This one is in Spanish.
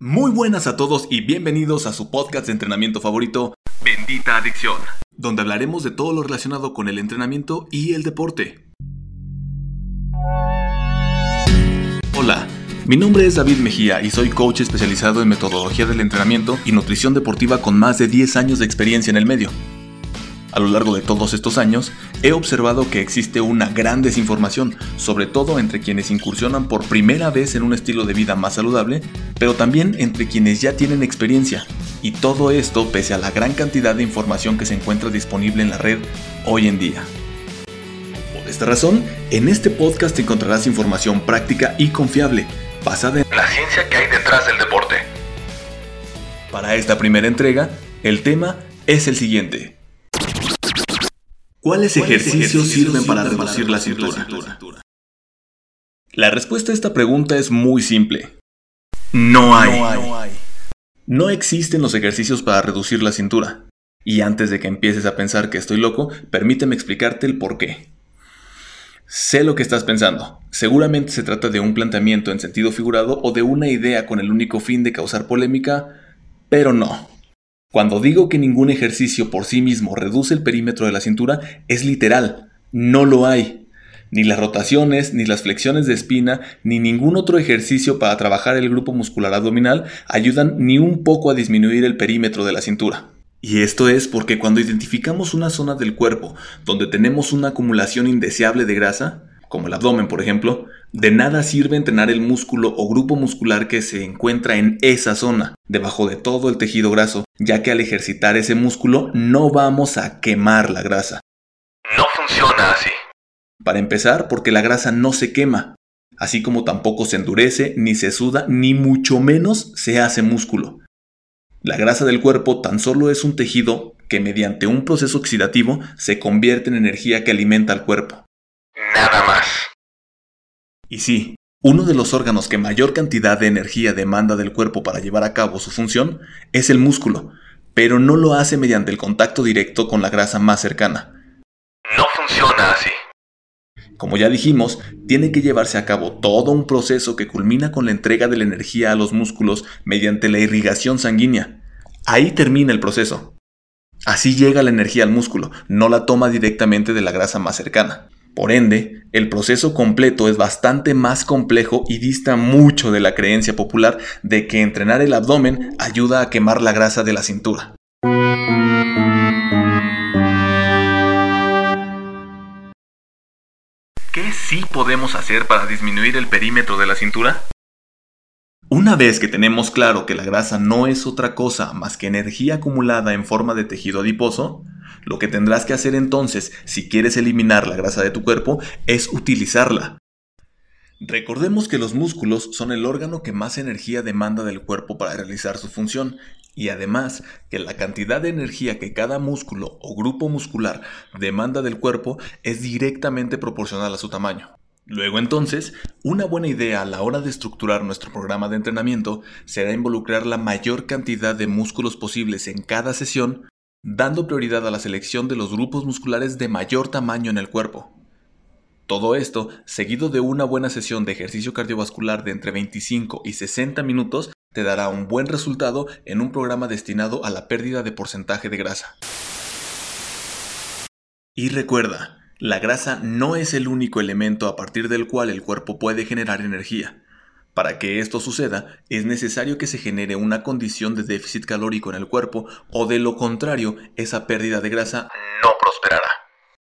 Muy buenas a todos y bienvenidos a su podcast de entrenamiento favorito, Bendita Adicción, donde hablaremos de todo lo relacionado con el entrenamiento y el deporte. Hola, mi nombre es David Mejía y soy coach especializado en metodología del entrenamiento y nutrición deportiva con más de 10 años de experiencia en el medio. A lo largo de todos estos años, he observado que existe una gran desinformación, sobre todo entre quienes incursionan por primera vez en un estilo de vida más saludable, pero también entre quienes ya tienen experiencia, y todo esto pese a la gran cantidad de información que se encuentra disponible en la red hoy en día. Por esta razón, en este podcast encontrarás información práctica y confiable, basada en la ciencia que hay detrás del deporte. Para esta primera entrega, el tema es el siguiente. ¿Cuáles ejercicios sirven para reducir la cintura? La respuesta a esta pregunta es muy simple. No hay. No existen los ejercicios para reducir la cintura. Y antes de que empieces a pensar que estoy loco, permíteme explicarte el por qué. Sé lo que estás pensando. Seguramente se trata de un planteamiento en sentido figurado o de una idea con el único fin de causar polémica, pero no. Cuando digo que ningún ejercicio por sí mismo reduce el perímetro de la cintura, es literal, no lo hay. Ni las rotaciones, ni las flexiones de espina, ni ningún otro ejercicio para trabajar el grupo muscular abdominal ayudan ni un poco a disminuir el perímetro de la cintura. Y esto es porque cuando identificamos una zona del cuerpo donde tenemos una acumulación indeseable de grasa, como el abdomen por ejemplo, de nada sirve entrenar el músculo o grupo muscular que se encuentra en esa zona, debajo de todo el tejido graso, ya que al ejercitar ese músculo no vamos a quemar la grasa. No funciona así. Para empezar, porque la grasa no se quema, así como tampoco se endurece, ni se suda, ni mucho menos se hace músculo. La grasa del cuerpo tan solo es un tejido que mediante un proceso oxidativo se convierte en energía que alimenta al cuerpo. Nada más. Y sí, uno de los órganos que mayor cantidad de energía demanda del cuerpo para llevar a cabo su función es el músculo, pero no lo hace mediante el contacto directo con la grasa más cercana. No funciona así. Como ya dijimos, tiene que llevarse a cabo todo un proceso que culmina con la entrega de la energía a los músculos mediante la irrigación sanguínea. Ahí termina el proceso. Así llega la energía al músculo, no la toma directamente de la grasa más cercana. Por ende, el proceso completo es bastante más complejo y dista mucho de la creencia popular de que entrenar el abdomen ayuda a quemar la grasa de la cintura. ¿Qué sí podemos hacer para disminuir el perímetro de la cintura? Una vez que tenemos claro que la grasa no es otra cosa más que energía acumulada en forma de tejido adiposo, lo que tendrás que hacer entonces, si quieres eliminar la grasa de tu cuerpo, es utilizarla. Recordemos que los músculos son el órgano que más energía demanda del cuerpo para realizar su función, y además que la cantidad de energía que cada músculo o grupo muscular demanda del cuerpo es directamente proporcional a su tamaño. Luego entonces, una buena idea a la hora de estructurar nuestro programa de entrenamiento será involucrar la mayor cantidad de músculos posibles en cada sesión dando prioridad a la selección de los grupos musculares de mayor tamaño en el cuerpo. Todo esto, seguido de una buena sesión de ejercicio cardiovascular de entre 25 y 60 minutos, te dará un buen resultado en un programa destinado a la pérdida de porcentaje de grasa. Y recuerda, la grasa no es el único elemento a partir del cual el cuerpo puede generar energía. Para que esto suceda, es necesario que se genere una condición de déficit calórico en el cuerpo o de lo contrario, esa pérdida de grasa no prosperará.